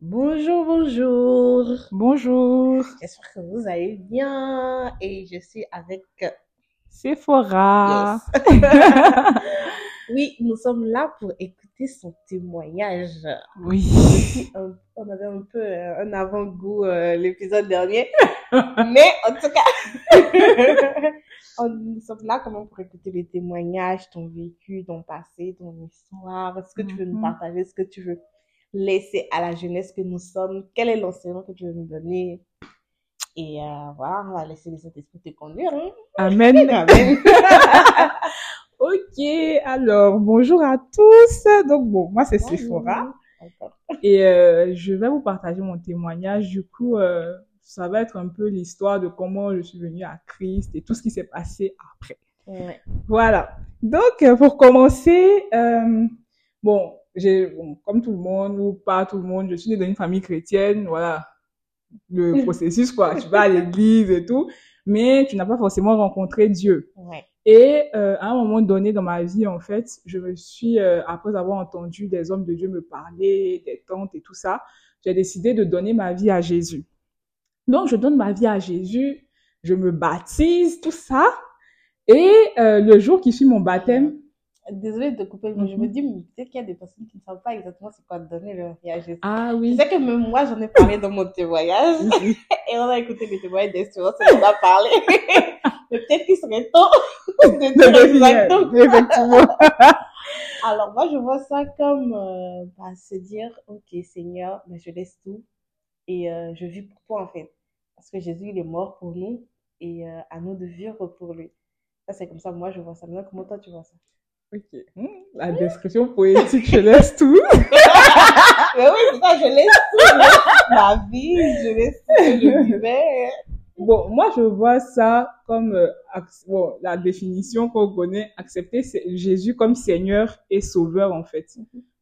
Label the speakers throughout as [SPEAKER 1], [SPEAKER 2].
[SPEAKER 1] Bonjour, bonjour.
[SPEAKER 2] Bonjour,
[SPEAKER 1] J'espère que vous allez bien et je suis avec
[SPEAKER 2] Sephora.
[SPEAKER 1] Yes. Oui, nous sommes là pour écouter son témoignage.
[SPEAKER 2] Oui.
[SPEAKER 1] Un- on avait un peu euh, un avant-goût euh, l'épisode dernier, mais en tout cas, on- nous sommes là même pour écouter les témoignages, ton vécu, ton passé, ton histoire, ce que tu veux nous
[SPEAKER 2] Mhm.
[SPEAKER 1] partager, ce que tu veux? Laisser à la jeunesse que nous sommes, quel est l'enseignement que tu veux nous donner. Et euh, voilà, on va laisser les Saint-Esprit te conduire. Hein?
[SPEAKER 2] Amen.
[SPEAKER 1] Amen.
[SPEAKER 2] Ok, alors bonjour à tous. Donc bon, moi c'est Sephora et euh, je vais vous partager mon témoignage. Du coup, euh, ça va être un peu l'histoire de comment je suis venue à Christ et tout ce qui s'est passé après.
[SPEAKER 1] Ouais.
[SPEAKER 2] Voilà. Donc, pour commencer, euh, bon, j'ai, bon, comme tout le monde ou pas tout le monde, je suis née dans une famille chrétienne, voilà, le processus, quoi. Tu vas à l'église et tout, mais tu n'as pas forcément rencontré Dieu.
[SPEAKER 1] Ouais.
[SPEAKER 2] Et euh, à un moment donné dans ma vie, en fait, je me suis, euh, après avoir entendu des hommes de Dieu me parler, des tantes et tout ça, j'ai décidé de donner ma vie à Jésus. Donc, je donne ma vie à Jésus, je me baptise, tout ça. Et euh, le jour qui suit mon baptême,
[SPEAKER 1] Désolée de te couper, mais je me
[SPEAKER 2] Mhm.
[SPEAKER 1] dis, mais peut-être qu'il y a des personnes qui ne savent pas exactement c'est quoi donner à Jésus.
[SPEAKER 2] ah oui,
[SPEAKER 1] sais que même moi, j'en ai parlé dans mon témoignage. Et on a écouté les témoignages d'Espérance et on a parlé. Mais peut-être qu'il serait temps de dire exactement.
[SPEAKER 2] effectivement.
[SPEAKER 1] Alors moi, je vois ça comme euh, bah, se dire, ok Seigneur, mais je laisse tout et euh, je vis pour toi en fait. Parce que Jésus, il est mort pour nous et euh, à nous de vivre pour lui. Ça, c'est comme ça, moi, je vois ça. Maintenant, comment toi, tu vois ça?
[SPEAKER 2] Ok. La description poétique, je laisse tout.
[SPEAKER 1] Mais oui, c'est ça, je laisse tout. ma vie, je laisse tout je.
[SPEAKER 2] Bon, moi, je vois ça comme euh, bon, la définition qu'on connaît, accepter Jésus comme Seigneur et Sauveur, en fait.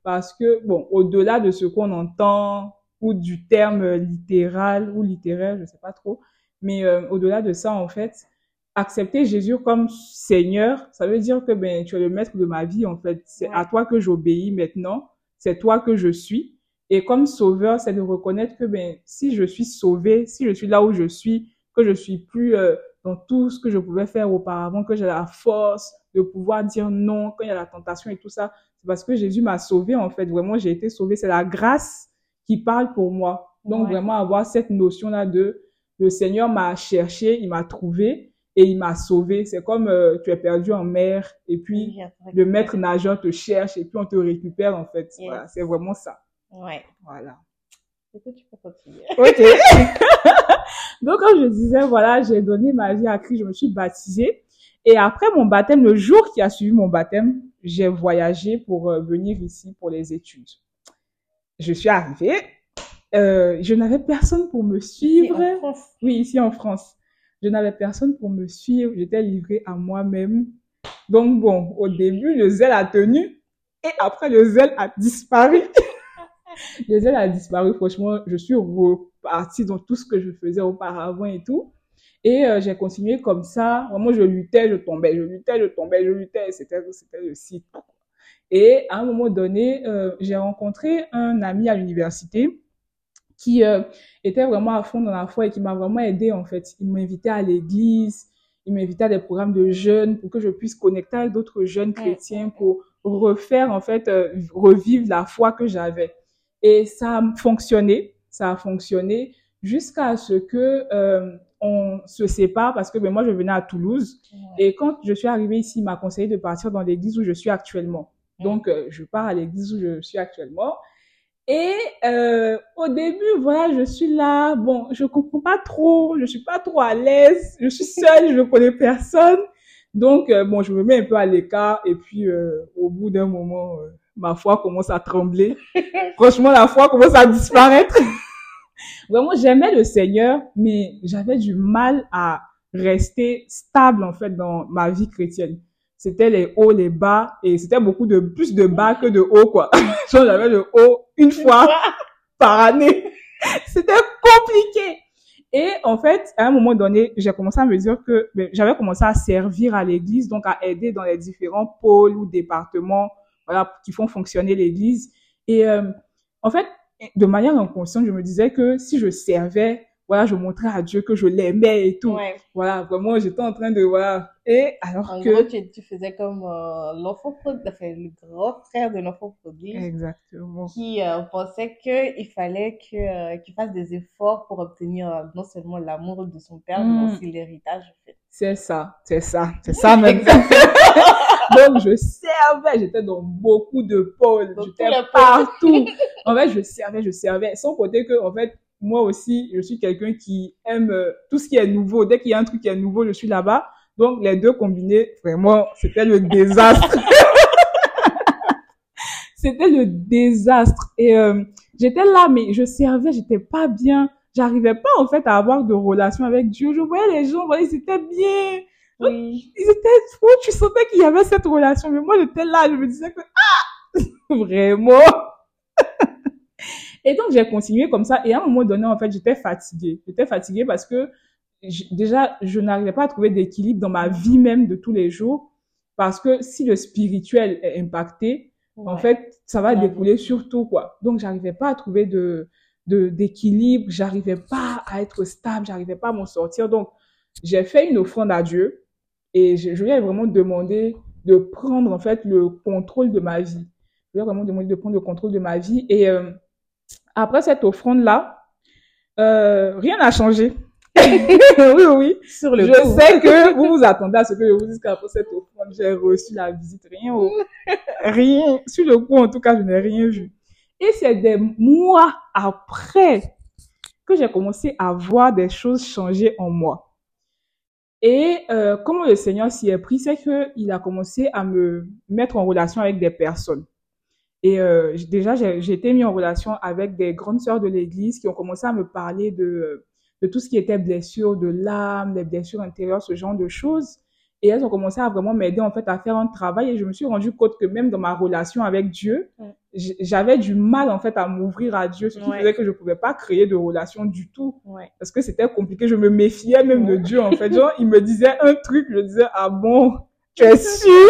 [SPEAKER 2] Parce que, bon, au-delà de ce qu'on entend, ou du terme littéral ou littéraire, je sais pas trop, mais euh, au-delà de ça, en fait, accepter Jésus comme Seigneur, ça veut dire que ben, tu es le maître de ma vie, en fait. C'est
[SPEAKER 1] Ouais.
[SPEAKER 2] à toi que j'obéis maintenant, c'est toi que je suis. Et comme sauveur, c'est de reconnaître que ben, si je suis sauvé, si je suis là où je suis, que je suis plus euh, dans tout ce que je pouvais faire auparavant, que j'ai la force de pouvoir dire non quand il y a la tentation et tout ça, c'est parce que Jésus m'a sauvé en fait. Vraiment, j'ai été sauvé. C'est la grâce qui parle pour moi. Donc
[SPEAKER 1] Ouais.
[SPEAKER 2] vraiment avoir cette notion là de le Seigneur m'a cherché, il m'a trouvé et il m'a sauvé. C'est comme euh, tu es perdu en mer et puis le maître nageur te cherche et puis on te récupère en fait.
[SPEAKER 1] Yes.
[SPEAKER 2] Voilà, c'est vraiment ça.
[SPEAKER 1] Ouais.
[SPEAKER 2] Voilà.
[SPEAKER 1] Écoute, tu peux continuer.
[SPEAKER 2] Ok. Donc, comme je disais, voilà, j'ai donné ma vie à Christ, je me suis baptisée. Et après mon baptême, le jour qui a suivi mon baptême, j'ai voyagé pour euh, venir ici pour les études. Je suis arrivée, euh, je n'avais personne pour me
[SPEAKER 1] Ici,
[SPEAKER 2] suivre.
[SPEAKER 1] en France.
[SPEAKER 2] Oui, ici en France. Je n'avais personne pour me suivre, j'étais livrée à moi-même. Donc bon, au début, le zèle a tenu et après, le zèle a disparu. le zèle a disparu, franchement, je suis repartie dans tout ce que je faisais auparavant et tout. Et euh, j'ai continué comme ça. Vraiment, je luttais, je tombais, je luttais, je tombais, je luttais. C'était, le site. Et à un moment donné, euh, j'ai rencontré un ami à l'université qui euh, était vraiment à fond dans la foi et qui m'a vraiment aidé en fait. Il m'invitait à l'église, il m'invitait à des programmes de jeunes pour que je puisse connecter avec d'autres jeunes chrétiens pour refaire en fait euh, revivre la foi que j'avais. Et ça a fonctionné, ça a fonctionné jusqu'à ce que euh, on se sépare parce que ben, moi je venais à Toulouse et quand je suis arrivée ici, il m'a conseillé de partir dans l'église où je suis actuellement. Donc, euh, je pars à l'église où je suis actuellement. Et euh, au début, voilà, je suis là. Bon, je comprends pas trop. Je suis pas trop à l'aise. Je suis seule. je connais personne. Donc, euh, bon, je me mets un peu à l'écart. Et puis, euh, au bout d'un moment, euh, ma foi commence à trembler. Franchement, la foi commence à disparaître. Vraiment, j'aimais le Seigneur, mais j'avais du mal à rester stable, en fait, dans ma vie chrétienne c'était les hauts, les bas, et c'était beaucoup de plus de bas que de hauts, quoi. J'avais le haut une fois par année. C'était compliqué. Et en fait, à un moment donné, j'ai commencé à me dire que ben, j'avais commencé à servir à l'église, donc à aider dans les différents pôles ou départements, voilà, qui font fonctionner l'église. Et euh, en fait, de manière inconsciente, je me disais que si je servais, voilà, je montrais à Dieu que je l'aimais et tout.
[SPEAKER 1] Ouais.
[SPEAKER 2] Voilà, vraiment, j'étais en train de, voilà. Et alors
[SPEAKER 1] En
[SPEAKER 2] que...
[SPEAKER 1] gros, tu, tu faisais comme euh, l'enfant prodigue, enfin, le grand frère de l'enfant prodigue
[SPEAKER 2] Exactement.
[SPEAKER 1] qui euh, pensait qu'il fallait que, euh, qu'il fasse des efforts pour obtenir euh, non seulement l'amour de son père, mais
[SPEAKER 2] Mm.
[SPEAKER 1] aussi l'héritage.
[SPEAKER 2] C'est ça, c'est ça, c'est ça même. Donc, je servais, j'étais dans beaucoup de pôles, j'étais partout. En fait, je servais, je servais, sans compter que, en fait, moi aussi, je suis quelqu'un qui aime euh, tout ce qui est nouveau. Dès qu'il y a un truc qui est nouveau, je suis là-bas. Donc, les deux combinés, vraiment, c'était le désastre. c'était le désastre. Et euh, j'étais là, mais je servais, j'étais pas bien. J'arrivais pas, en fait, à avoir de relation avec Dieu. Je voyais les gens, voilà, ils étaient bien
[SPEAKER 1] Oui.
[SPEAKER 2] ils étaient fous, tu sentais qu'il y avait cette relation. Mais moi, j'étais là, je me disais que, ah, vraiment. Et donc, j'ai continué comme ça. Et à un moment donné, en fait, j'étais fatiguée. J'étais fatiguée parce que, déjà, je n'arrivais pas à trouver d'équilibre dans ma vie même de tous les jours. Parce que si le spirituel est impacté, en fait, ça va
[SPEAKER 1] Ouais.
[SPEAKER 2] découler sur tout, quoi. Donc, j'arrivais pas à trouver de, de, d'équilibre, j'arrivais pas à être stable, j'arrivais pas à m'en sortir. Donc, j'ai fait une offrande à Dieu et je, je lui ai vraiment demandé de prendre, en fait, le contrôle de ma vie. Je lui ai vraiment demandé de prendre le contrôle de ma vie. Et euh, après cette offrande-là, euh, rien n'a changé. oui, oui.
[SPEAKER 1] Sur le
[SPEAKER 2] Je
[SPEAKER 1] coup.
[SPEAKER 2] sais que vous vous attendez à ce que je vous dise qu'après cette offrande, j'ai reçu la visite. Rien, au- rien. Sur le coup, en tout cas, je n'ai rien vu. Et c'est des mois après que j'ai commencé à voir des choses changer en moi. Et euh, comment le Seigneur s'y est pris, c'est que il a commencé à me mettre en relation avec des personnes. Et euh, déjà, j'ai été mis en relation avec des grandes sœurs de l'Église qui ont commencé à me parler de, de tout ce qui était blessure de l'âme, des blessures intérieures, ce genre de choses. Et elles ont commencé à vraiment m'aider en fait à faire un travail. Et je me suis rendu compte que même dans ma relation avec Dieu, j'avais du mal en fait à m'ouvrir à Dieu, ce qui
[SPEAKER 1] Ouais.
[SPEAKER 2] faisait que je pouvais pas créer de relation du tout
[SPEAKER 1] Ouais.
[SPEAKER 2] parce que c'était compliqué. Je me méfiais même de. Dieu, en fait. Genre, il me disait un truc, je disais, ah bon, tu es sûr?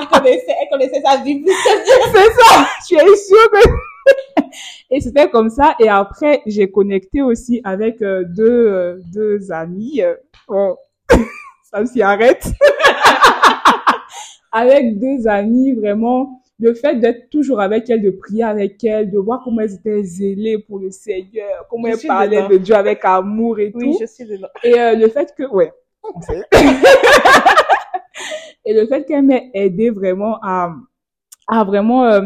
[SPEAKER 1] Elle connaissait, elle connaissait sa vie
[SPEAKER 2] C'est ça, tu es sûr que... Et c'était comme ça. Et après, j'ai connecté aussi avec euh, deux, euh, deux amis. euh, bon, ça s'y arrête. avec deux amis, vraiment, le fait d'être toujours avec elles, de prier avec elles, de voir comment elles étaient zélées pour le Seigneur, comment
[SPEAKER 1] Je
[SPEAKER 2] elles parlaient
[SPEAKER 1] dedans.
[SPEAKER 2] de Dieu avec amour et
[SPEAKER 1] Oui,
[SPEAKER 2] tout.
[SPEAKER 1] je suis dedans.
[SPEAKER 2] Et euh, le fait que, ouais. Et le fait qu'elle m'ait aidé vraiment à, à vraiment euh,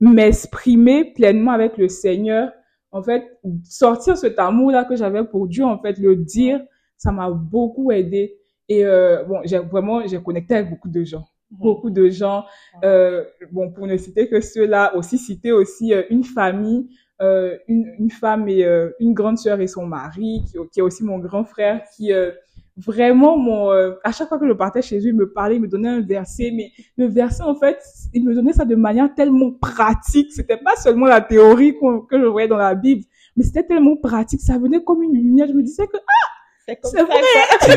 [SPEAKER 2] m'exprimer pleinement avec le Seigneur. En fait, sortir cet amour-là que j'avais pour Dieu, en fait, le dire, ça m'a beaucoup aidé. Et euh, bon, j'ai vraiment, j'ai connecté avec beaucoup de gens. Beaucoup de gens. Euh, bon, pour ne citer que ceux-là, aussi citer aussi une famille, euh, une, une femme et une grande sœur et son mari, qui, qui est aussi mon grand frère, qui vraiment, mon, euh, à chaque fois que je partais chez eux, il me parlait, il me donnait un verset, mais le verset, en fait, il me donnait ça de manière tellement pratique. C'était pas seulement la théorie que je voyais dans la Bible, mais c'était tellement pratique. Ça venait comme une lumière. Je me disais que,
[SPEAKER 1] comme
[SPEAKER 2] C'est vrai.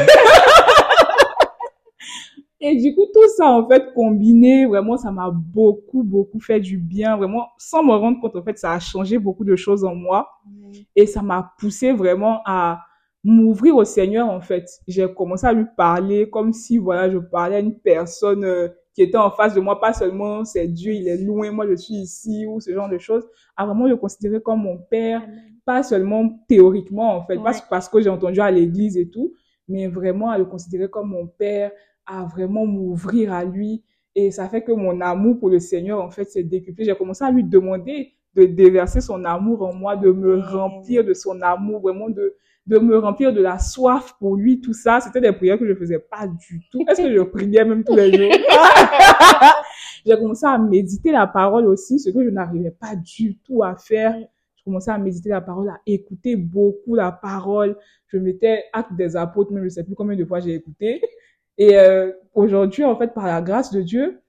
[SPEAKER 2] et du coup, tout ça, en fait, combiné, vraiment, ça m'a beaucoup, beaucoup fait du bien. Vraiment, sans me rendre compte, en fait, ça a changé beaucoup de choses en moi. Et ça m'a poussé vraiment à m'ouvrir au Seigneur, en fait. J'ai commencé à lui parler comme si, voilà, je parlais à une personne euh, qui était en face de moi, pas seulement c'est Dieu, il est loin, moi je suis ici, ou ce genre de choses, à vraiment le considérer comme mon père, pas seulement théoriquement, en fait, pas
[SPEAKER 1] Ouais.
[SPEAKER 2] parce que j'ai entendu à l'église et tout, mais vraiment à le considérer comme mon père, à vraiment m'ouvrir à lui. Et ça fait que mon amour pour le Seigneur, en fait, s'est décuplé. J'ai commencé à lui demander de déverser son amour en moi, de me remplir de son amour, vraiment de, de me remplir de la soif pour lui, tout ça. C'était des prières que je faisais pas du tout. Est-ce que je priais même tous les jours? J'ai commencé à méditer la parole aussi, ce que je n'arrivais pas du tout à faire. Je commençais à méditer la parole, à écouter beaucoup la parole. Je mettais acte des apôtres, même je sais plus combien de fois j'ai écouté. Et euh, aujourd'hui, en fait, par la grâce de Dieu,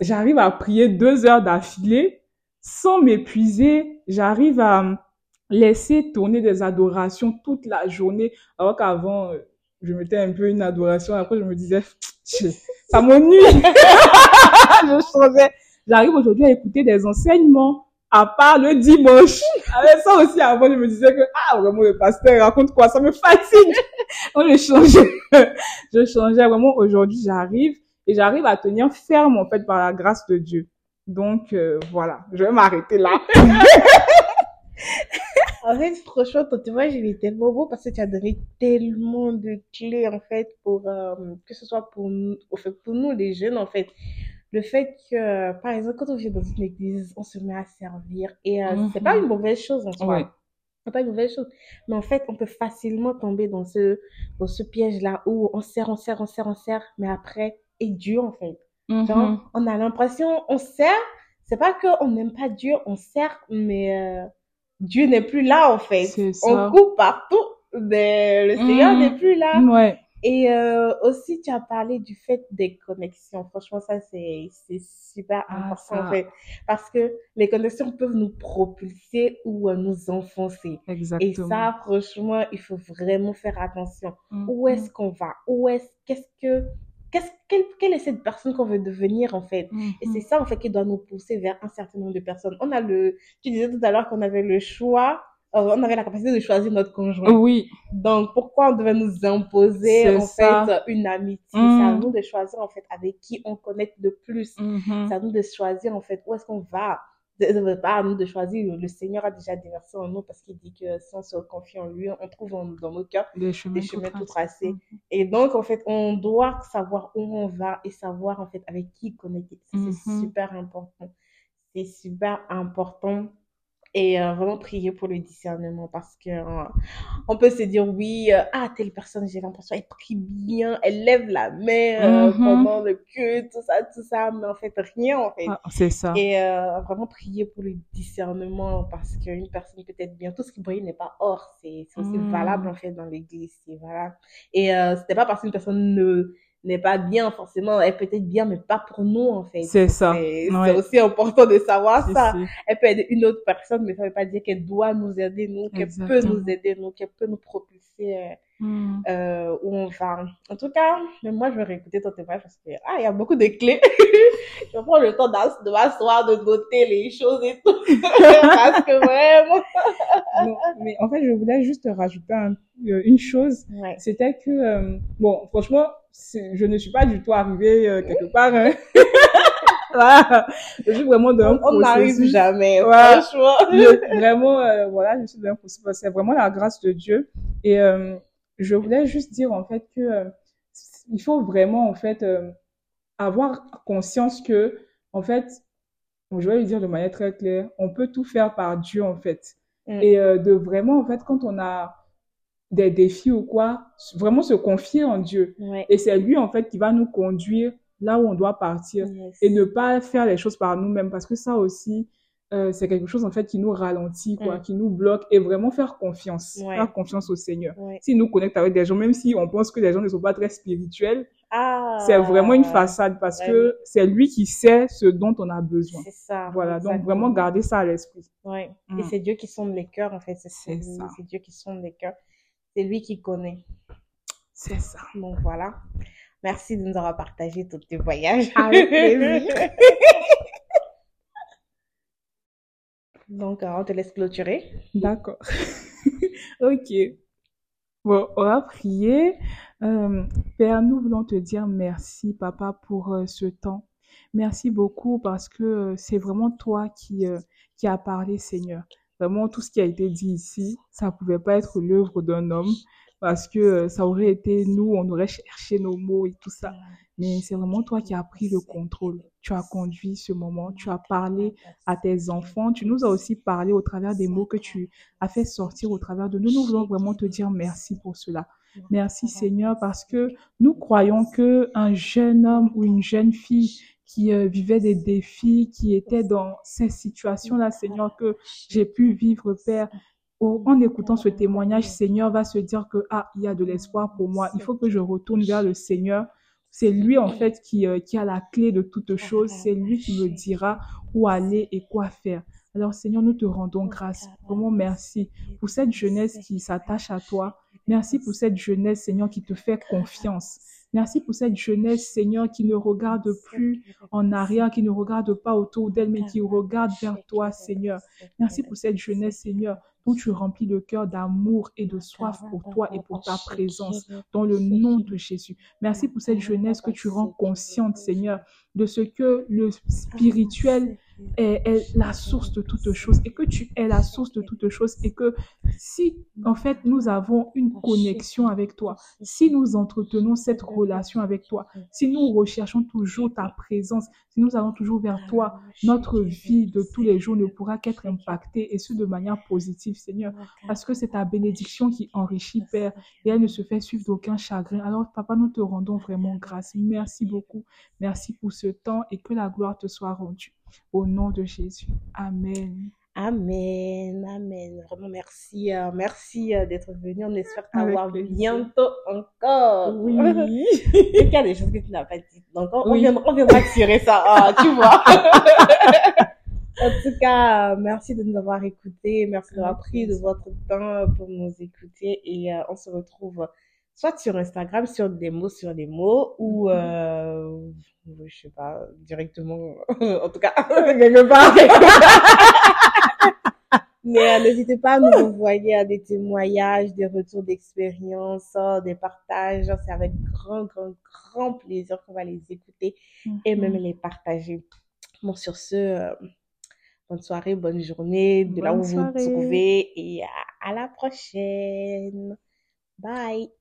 [SPEAKER 2] j'arrive à prier deux heures d'affilée sans m'épuiser. J'arrive à laisser tourner des adorations toute la journée, alors qu'avant, euh, je mettais un peu une adoration. Après, je me disais, ça m'ennuie. je changeais. J'arrive aujourd'hui à écouter des enseignements, à part le dimanche. Avec ça aussi, avant, je me disais que, ah, vraiment, le pasteur raconte quoi, ça me fatigue. On je changeait. je changeais vraiment. Aujourd'hui, j'arrive et j'arrive à tenir ferme, en fait, par la grâce de Dieu. Donc, euh, voilà. Je vais m'arrêter là.
[SPEAKER 1] en fait, franchement, ton témoignage, il est tellement beau parce que tu as donné tellement de clés, en fait, pour, euh, que ce soit pour nous, au fait, pour nous, les jeunes, en fait. Le fait que, par exemple, quand on vient dans une église, on se met à servir. Et euh, c'est pas une mauvaise chose en soi. C'est pas une mauvaise chose. Mais en fait, on peut facilement tomber dans ce, dans ce piège-là où on sert, on sert, on sert, on sert, mais après, et Dieu, en fait. Genre, on a l'impression, on sert, c'est pas qu'on n'aime pas Dieu, on sert, mais euh, Dieu n'est plus là, en fait. On coupe partout, mais le Seigneur n'est plus là.
[SPEAKER 2] Ouais.
[SPEAKER 1] Et euh, aussi, tu as parlé du fait des connexions. Franchement, ça, c'est super ah, important, en fait. Parce que les connexions peuvent nous propulser ou euh, nous enfoncer.
[SPEAKER 2] Exactement.
[SPEAKER 1] Et ça, franchement, il faut vraiment faire attention. Où est-ce qu'on va? Où est-ce, qu'est-ce que, qu'est-ce, quelle, quelle, est cette personne qu'on veut devenir, en fait? Et c'est ça, en fait, qui doit nous pousser vers un certain nombre de personnes. On a le, tu disais tout à l'heure qu'on avait le choix euh, on avait la capacité de choisir notre conjoint.
[SPEAKER 2] Oui.
[SPEAKER 1] Donc, pourquoi on devait nous imposer, en fait, une amitié? C'est à mm. nous de choisir, en fait, avec qui on connecte le plus.
[SPEAKER 2] Mm-hmm.
[SPEAKER 1] C'est à nous de choisir, en fait, où est-ce qu'on va. Nous de choisir. Le Seigneur a déjà déversé en nous parce qu'il dit que si on se confie en lui, on trouve dans nos cœurs
[SPEAKER 2] des chemins,
[SPEAKER 1] tout, tracés. Mm-hmm. Et donc, en fait, on doit savoir où on va et savoir, en fait, avec qui connecter. C'est
[SPEAKER 2] mm-hmm.
[SPEAKER 1] super important. C'est super important et euh, vraiment prier pour le discernement parce que euh, on peut se dire oui euh, ah telle personne j'ai l'impression elle prie bien elle lève la main mm-hmm. pendant le culte tout ça tout ça mais en fait rien en fait
[SPEAKER 2] ah, c'est ça
[SPEAKER 1] et vraiment prier pour le discernement parce qu'une personne peut être bien tout ce qui brille n'est pas or c'est aussi mm. valable en fait dans l'église c'est voilà et c'était pas parce qu'une personne ne n'est pas bien forcément. Elle peut être bien, mais pas pour nous, en fait.
[SPEAKER 2] C'est ça.
[SPEAKER 1] C'est aussi important de savoir ça. Elle peut être une autre personne, mais ça veut pas dire qu'elle doit nous aider, nous, qu'elle peut nous aider, nous, qu'elle peut nous propulser euh, où on va. En tout cas, moi, je vais réécouter ton témoignage parce que, ah, il y a beaucoup de clés. je prends le temps de m'asseoir, de noter les choses et tout. parce que vraiment.
[SPEAKER 2] mais en fait, je voulais juste rajouter euh, une chose. C'était que, euh, bon, franchement, je ne suis pas du tout arrivée euh, quelque part. Hein. Je suis vraiment dans un
[SPEAKER 1] On n'arrive jamais, franchement.
[SPEAKER 2] vraiment, euh, voilà, je suis dans un processus. C'est vraiment la grâce de Dieu. Et euh, je voulais juste dire, en fait, que il faut vraiment, en fait, avoir conscience que, en fait, je vais le dire de manière très claire, on peut tout faire par Dieu, en fait. Mm. Et de vraiment, en fait, quand on a des défis ou quoi, vraiment se confier en Dieu. Et c'est lui, en fait, qui va nous conduire là où on doit partir et ne pas faire les choses par nous-mêmes parce que ça aussi, euh, c'est quelque chose, en fait, qui nous ralentit, quoi, mm. qui nous bloque et vraiment faire confiance, faire confiance au Seigneur. S'il nous connecte avec des gens, même si on pense que les gens ne sont pas très spirituels,
[SPEAKER 1] ah,
[SPEAKER 2] c'est vraiment une façade parce que c'est lui qui sait ce dont on a besoin.
[SPEAKER 1] C'est ça.
[SPEAKER 2] Voilà. Donc, vraiment garder ça à l'esprit.
[SPEAKER 1] Ouais. Et mm. c'est Dieu qui sonde les cœurs, en fait. C'est ça. C'est Dieu qui sonde les cœurs. C'est lui qui connaît.
[SPEAKER 2] C'est ça.
[SPEAKER 1] Donc voilà. Merci de nous avoir partagé tous tes voyages.
[SPEAKER 2] Avec plaisir.
[SPEAKER 1] Donc, euh, on te laisse clôturer.
[SPEAKER 2] D'accord. ok. Bon, on va prier. Euh, Père, nous voulons te dire merci, Papa, pour euh, ce temps. Merci beaucoup parce que c'est vraiment toi qui, qui as parlé, Seigneur. Vraiment, tout ce qui a été dit ici, ça ne pouvait pas être l'œuvre d'un homme parce que euh, ça aurait été nous, on aurait cherché nos mots et tout ça. Mais c'est vraiment toi qui as pris le contrôle. Tu as conduit ce moment, tu as parlé à tes enfants, tu nous as aussi parlé au travers des mots que tu as fait sortir au travers de nous. Nous voulons vraiment te dire merci pour cela. Merci Seigneur parce que nous croyons que un jeune homme ou une jeune fille qui euh, vivaient des défis, qui étaient dans ces situations-là, Seigneur, que j'ai pu vivre, Père. En écoutant ce témoignage, Seigneur va se dire que, ah, il y a de l'espoir pour moi. Il faut que je retourne vers le Seigneur. C'est lui, en fait, qui, euh, qui a la clé de toutes choses. C'est lui qui me dira où aller et quoi faire. Alors, Seigneur, nous te rendons grâce. Vraiment, merci pour cette jeunesse qui s'attache à toi. Merci pour cette jeunesse, Seigneur, qui te fait confiance. Merci pour cette jeunesse, Seigneur, qui ne regarde plus en arrière, qui ne regarde pas autour d'elle, mais qui regarde vers toi, Seigneur. Merci pour cette jeunesse, Seigneur, dont tu remplis le cœur d'amour et de soif pour toi et pour ta présence, dans le nom de Jésus. Merci pour cette jeunesse que tu rends consciente, Seigneur, de ce que le spirituel est, est, la source de toutes choses et que tu es la source de toutes choses et que si en fait nous avons une connexion avec toi, si nous entretenons cette relation avec toi, si nous recherchons toujours ta présence, si nous allons toujours vers toi, notre vie de tous les jours ne pourra qu'être impactée et ce de manière positive, Seigneur, parce que c'est ta bénédiction qui enrichit, Père, et elle ne se fait suivre d'aucun chagrin. Alors, Papa, nous te rendons vraiment grâce. Merci beaucoup. Merci pour ce temps et que la gloire te soit rendue. Au nom de Jésus. Amen.
[SPEAKER 1] Amen, amen. Vraiment, merci. Euh, merci euh, d'être venu. On espère t'avoir bientôt encore.
[SPEAKER 2] Oui.
[SPEAKER 1] Il y a des choses que tu n'as pas dites. Donc, on, oui. on, viendra, on viendra tirer ça. Ah, tu vois. en tout cas, merci de nous avoir écoutés. Merci d'avoir pris de votre temps pour nous écouter. Et euh, on se retrouve soit sur Instagram, sur des mots sur des mots, ou, euh, je sais pas, directement, en tout cas, quelque part. Mais euh, n'hésitez pas à nous envoyer des témoignages, des retours d'expérience, des partages. C'est avec grand, grand, grand plaisir qu'on va les écouter et même les partager. Bon, sur ce, euh, bonne soirée, bonne journée, de là où vous vous trouvez et à, à la prochaine. Bye.